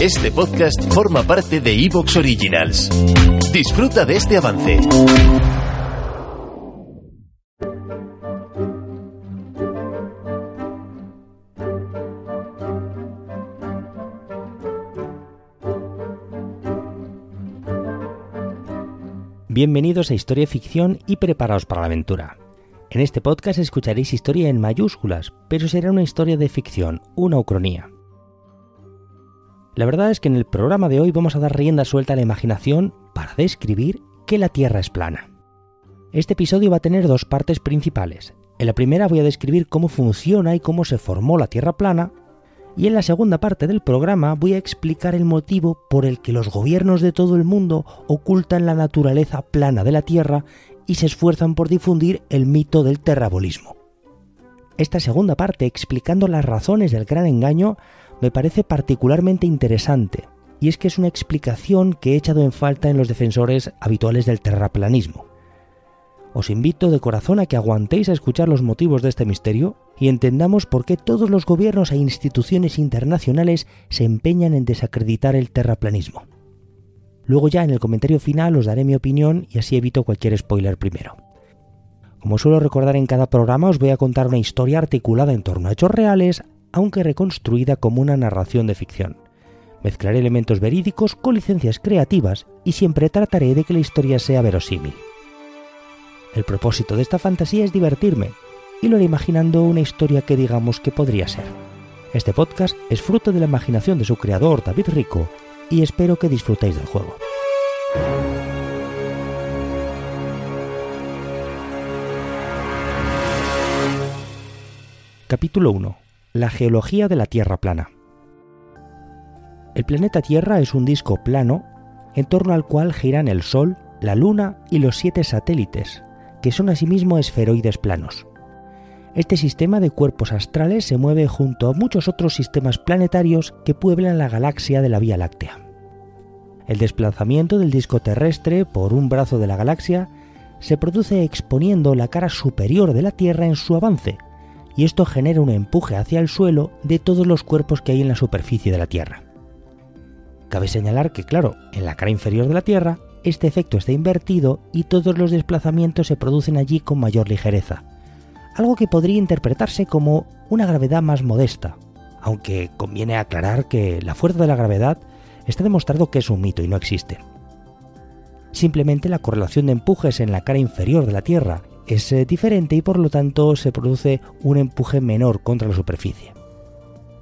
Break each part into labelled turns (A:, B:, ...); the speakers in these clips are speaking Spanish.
A: Este podcast forma parte de Evox Originals. Disfruta de este avance.
B: Bienvenidos a Historia Ficción y preparaos para la aventura. En este podcast escucharéis historia en mayúsculas, pero será una historia de ficción, una ucronía. La verdad es que en el programa de hoy vamos a dar rienda suelta a la imaginación para describir que la Tierra es plana. Este episodio va a tener dos partes principales. En la primera voy a describir cómo funciona y cómo se formó la Tierra plana, y en la segunda parte del programa voy a explicar el motivo por el que los gobiernos de todo el mundo ocultan la naturaleza plana de la Tierra y se esfuerzan por difundir el mito del terrabolismo. Esta segunda parte, explicando las razones del gran engaño, me parece particularmente interesante, y es que es una explicación que he echado en falta en los defensores habituales del terraplanismo. Os invito de corazón a que aguantéis a escuchar los motivos de este misterio y entendamos por qué todos los gobiernos e instituciones internacionales se empeñan en desacreditar el terraplanismo. Luego ya en el comentario final os daré mi opinión y así evito cualquier spoiler primero. Como suelo recordar en cada programa, os voy a contar una historia articulada en torno a hechos reales, aunque reconstruida como una narración de ficción. Mezclaré elementos verídicos con licencias creativas y siempre trataré de que la historia sea verosímil. El propósito de esta fantasía es divertirme, y lo haré imaginando una historia que digamos que podría ser. Este podcast es fruto de la imaginación de su creador David Rico y espero que disfrutéis del juego. Capítulo 1. La geología de la Tierra plana. El planeta Tierra es un disco plano en torno al cual giran el Sol, la Luna y los siete satélites, que son asimismo esferoides planos. Este sistema de cuerpos astrales se mueve junto a muchos otros sistemas planetarios que pueblan la galaxia de la Vía Láctea. El desplazamiento del disco terrestre por un brazo de la galaxia se produce exponiendo la cara superior de la Tierra en su avance, y esto genera un empuje hacia el suelo de todos los cuerpos que hay en la superficie de la Tierra. Cabe señalar que, claro, en la cara inferior de la Tierra, este efecto está invertido y todos los desplazamientos se producen allí con mayor ligereza, algo que podría interpretarse como una gravedad más modesta, aunque conviene aclarar que la fuerza de la gravedad está demostrado que es un mito y no existe. Simplemente la correlación de empujes en la cara inferior de la Tierra es eh, diferente y por lo tanto se produce un empuje menor contra la superficie.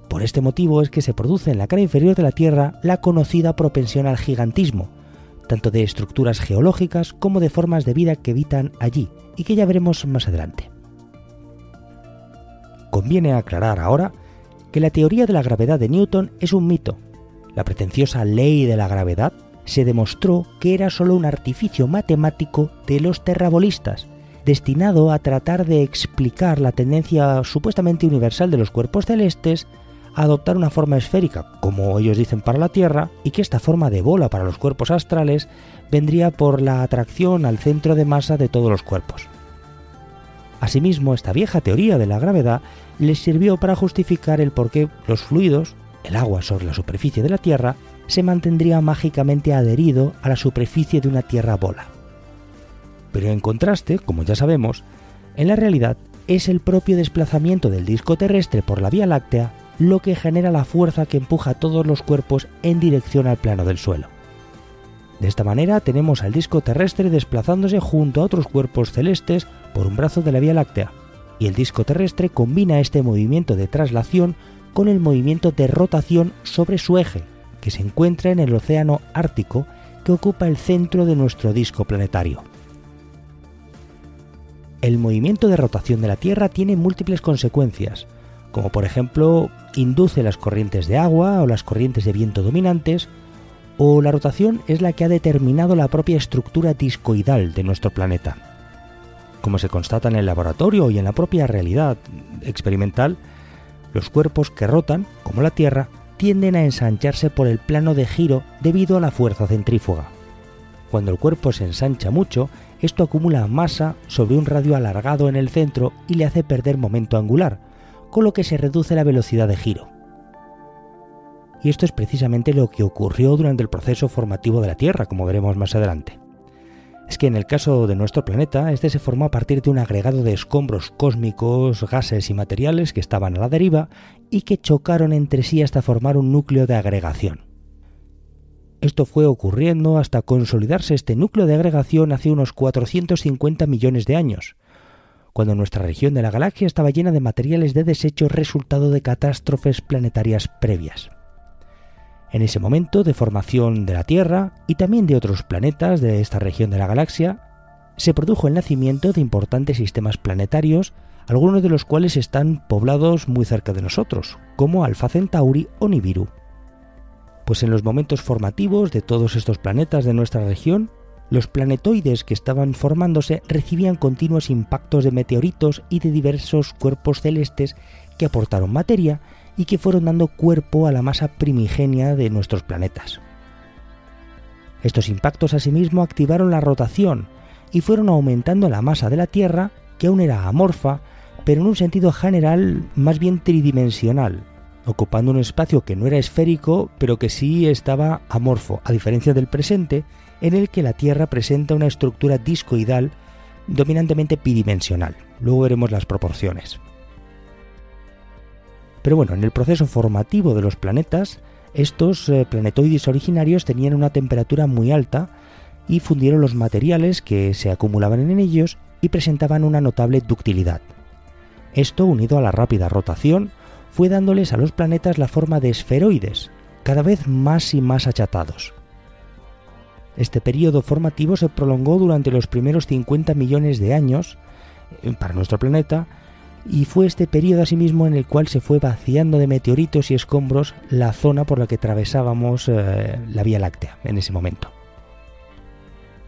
B: Por este motivo es que se produce en la cara inferior de la Tierra la conocida propensión al gigantismo, tanto de estructuras geológicas como de formas de vida que habitan allí y que ya veremos más adelante. Conviene aclarar ahora que la teoría de la gravedad de Newton es un mito. La pretenciosa ley de la gravedad se demostró que era solo un artificio matemático de los terrabolistas, destinado a tratar de explicar la tendencia supuestamente universal de los cuerpos celestes a adoptar una forma esférica, como ellos dicen para la Tierra, y que esta forma de bola para los cuerpos astrales vendría por la atracción al centro de masa de todos los cuerpos. Asimismo, esta vieja teoría de la gravedad les sirvió para justificar el por qué los fluidos, el agua sobre la superficie de la Tierra, se mantendría mágicamente adherido a la superficie de una Tierra bola. Pero en contraste, como ya sabemos, en la realidad es el propio desplazamiento del disco terrestre por la Vía Láctea lo que genera la fuerza que empuja todos los cuerpos en dirección al plano del suelo. De esta manera tenemos al disco terrestre desplazándose junto a otros cuerpos celestes por un brazo de la Vía Láctea, y el disco terrestre combina este movimiento de traslación con el movimiento de rotación sobre su eje, que se encuentra en el Océano Ártico que ocupa el centro de nuestro disco planetario. El movimiento de rotación de la Tierra tiene múltiples consecuencias, como por ejemplo induce las corrientes de agua o las corrientes de viento dominantes, o la rotación es la que ha determinado la propia estructura discoidal de nuestro planeta. Como se constata en el laboratorio y en la propia realidad experimental, los cuerpos que rotan, como la Tierra, tienden a ensancharse por el plano de giro debido a la fuerza centrífuga. Cuando el cuerpo se ensancha mucho, esto acumula masa sobre un radio alargado en el centro y le hace perder momento angular, con lo que se reduce la velocidad de giro. Y esto es precisamente lo que ocurrió durante el proceso formativo de la Tierra, como veremos más adelante. Es que en el caso de nuestro planeta, este se formó a partir de un agregado de escombros cósmicos, gases y materiales que estaban a la deriva y que chocaron entre sí hasta formar un núcleo de agregación. Esto fue ocurriendo hasta consolidarse este núcleo de agregación hace unos 450 millones de años, cuando nuestra región de la galaxia estaba llena de materiales de desecho resultado de catástrofes planetarias previas. En ese momento de formación de la Tierra y también de otros planetas de esta región de la galaxia, se produjo el nacimiento de importantes sistemas planetarios, algunos de los cuales están poblados muy cerca de nosotros, como Alpha Centauri o Nibiru. Pues en los momentos formativos de todos estos planetas de nuestra región, los planetoides que estaban formándose recibían continuos impactos de meteoritos y de diversos cuerpos celestes que aportaron materia y que fueron dando cuerpo a la masa primigenia de nuestros planetas. Estos impactos asimismo activaron la rotación y fueron aumentando la masa de la Tierra, que aún era amorfa, pero en un sentido general más bien tridimensional, ocupando un espacio que no era esférico, pero que sí estaba amorfo, a diferencia del presente, en el que la Tierra presenta una estructura discoidal dominantemente bidimensional. Luego veremos las proporciones. Pero bueno, en el proceso formativo de los planetas, estos eh, planetoides originarios tenían una temperatura muy alta y fundieron los materiales que se acumulaban en ellos y presentaban una notable ductilidad. Esto, unido a la rápida rotación, fue dándoles a los planetas la forma de esferoides, cada vez más y más achatados. Este periodo formativo se prolongó durante los primeros 50 millones de años eh, para nuestro planeta y fue este periodo asimismo en el cual se fue vaciando de meteoritos y escombros la zona por la que atravesábamos eh, la Vía Láctea en ese momento.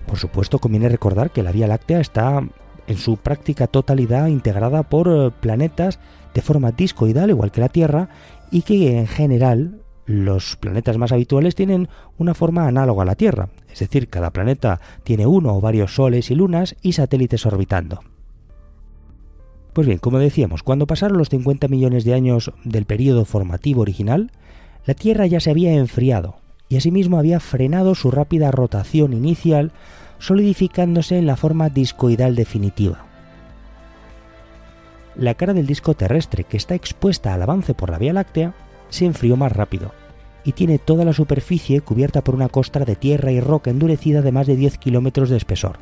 B: Por supuesto, conviene recordar que la Vía Láctea está en su práctica totalidad integrada por eh, planetas de forma discoidal, igual que la Tierra, y que en general los planetas más habituales tienen una forma análoga a la Tierra, es decir, cada planeta tiene uno o varios soles y lunas y satélites orbitando. Pues bien, como decíamos, cuando pasaron los 50 millones de años del periodo formativo original, la Tierra ya se había enfriado y asimismo había frenado su rápida rotación inicial, solidificándose en la forma discoidal definitiva. La cara del disco terrestre, que está expuesta al avance por la Vía Láctea, se enfrió más rápido y tiene toda la superficie cubierta por una costra de tierra y roca endurecida de más de 10 kilómetros de espesor.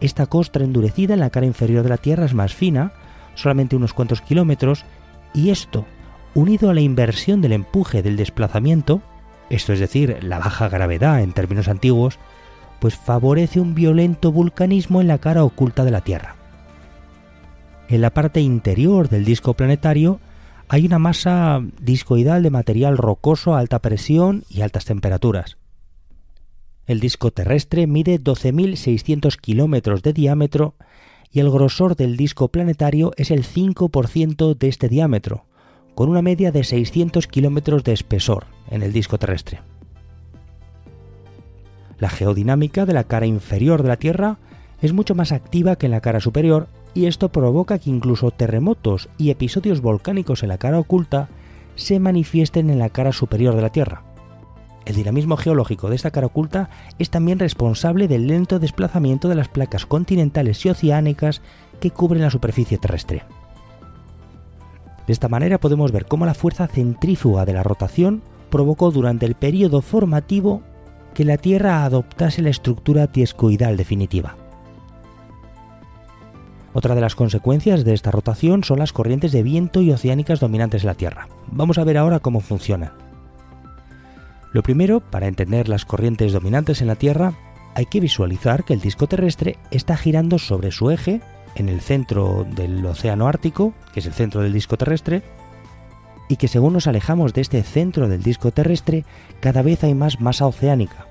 B: Esta costra endurecida en la cara inferior de la Tierra es más fina, solamente unos cuantos kilómetros, y esto, unido a la inversión del empuje del desplazamiento, esto es decir, la baja gravedad en términos antiguos, pues favorece un violento vulcanismo en la cara oculta de la Tierra. En la parte interior del disco planetario hay una masa discoidal de material rocoso a alta presión y altas temperaturas. El disco terrestre mide 12.600 kilómetros de diámetro y el grosor del disco planetario es el 5% de este diámetro, con una media de 600 kilómetros de espesor en el disco terrestre. La geodinámica de la cara inferior de la Tierra es mucho más activa que en la cara superior y esto provoca que incluso terremotos y episodios volcánicos en la cara oculta se manifiesten en la cara superior de la Tierra. El dinamismo geológico de esta cara oculta es también responsable del lento desplazamiento de las placas continentales y oceánicas que cubren la superficie terrestre. De esta manera podemos ver cómo la fuerza centrífuga de la rotación provocó durante el periodo formativo que la Tierra adoptase la estructura tiescoidal definitiva. Otra de las consecuencias de esta rotación son las corrientes de viento y oceánicas dominantes de la Tierra. Vamos a ver ahora cómo funcionan. Lo primero, para entender las corrientes dominantes en la Tierra, hay que visualizar que el disco terrestre está girando sobre su eje en el centro del océano Ártico, que es el centro del disco terrestre, y que según nos alejamos de este centro del disco terrestre, cada vez hay más masa oceánica.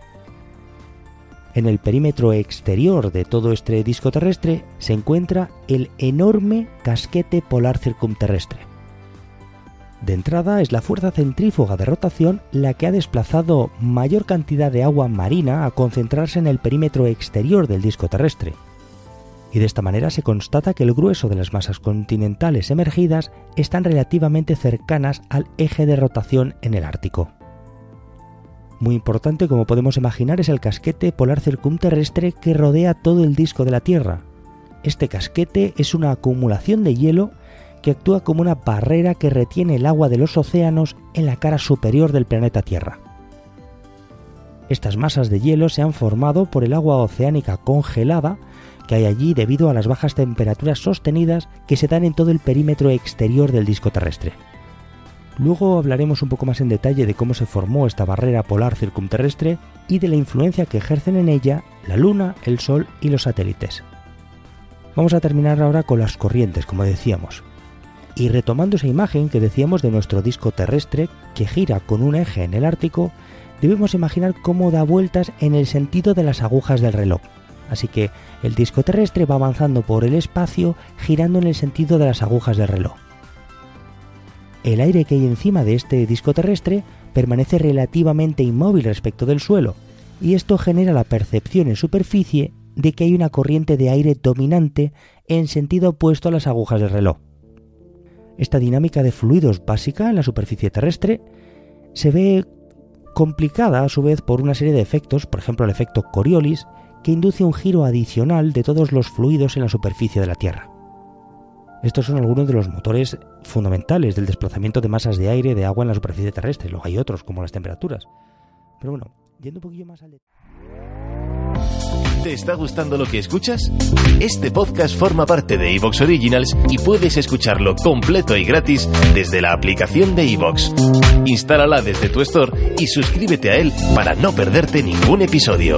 B: En el perímetro exterior de todo este disco terrestre se encuentra el enorme casquete polar circumterrestre. De entrada es la fuerza centrífuga de rotación la que ha desplazado mayor cantidad de agua marina a concentrarse en el perímetro exterior del disco terrestre, y de esta manera se constata que el grueso de las masas continentales emergidas están relativamente cercanas al eje de rotación en el Ártico. Muy importante, como podemos imaginar, es el casquete polar circumterrestre que rodea todo el disco de la Tierra. Este casquete es una acumulación de hielo que actúa como una barrera que retiene el agua de los océanos en la cara superior del planeta Tierra. Estas masas de hielo se han formado por el agua oceánica congelada que hay allí debido a las bajas temperaturas sostenidas que se dan en todo el perímetro exterior del disco terrestre. Luego hablaremos un poco más en detalle de cómo se formó esta barrera polar circumterrestre y de la influencia que ejercen en ella la Luna, el Sol y los satélites. Vamos a terminar ahora con las corrientes, como decíamos. Y retomando esa imagen que decíamos de nuestro disco terrestre que gira con un eje en el Ártico, debemos imaginar cómo da vueltas en el sentido de las agujas del reloj. Así que el disco terrestre va avanzando por el espacio girando en el sentido de las agujas del reloj. El aire que hay encima de este disco terrestre permanece relativamente inmóvil respecto del suelo, y esto genera la percepción en superficie de que hay una corriente de aire dominante en sentido opuesto a las agujas del reloj. Esta dinámica de fluidos básica en la superficie terrestre se ve complicada a su vez por una serie de efectos, por ejemplo el efecto Coriolis, que induce un giro adicional de todos los fluidos en la superficie de la Tierra. Estos son algunos de los motores fundamentales del desplazamiento de masas de aire de agua en la superficie terrestre. Luego hay otros, como las temperaturas. Pero bueno, yendo un poquillo más al
A: ¿Te está gustando lo que escuchas? Este podcast forma parte de Evox Originals y puedes escucharlo completo y gratis desde la aplicación de Evox. Instálala desde tu store y suscríbete a él para no perderte ningún episodio.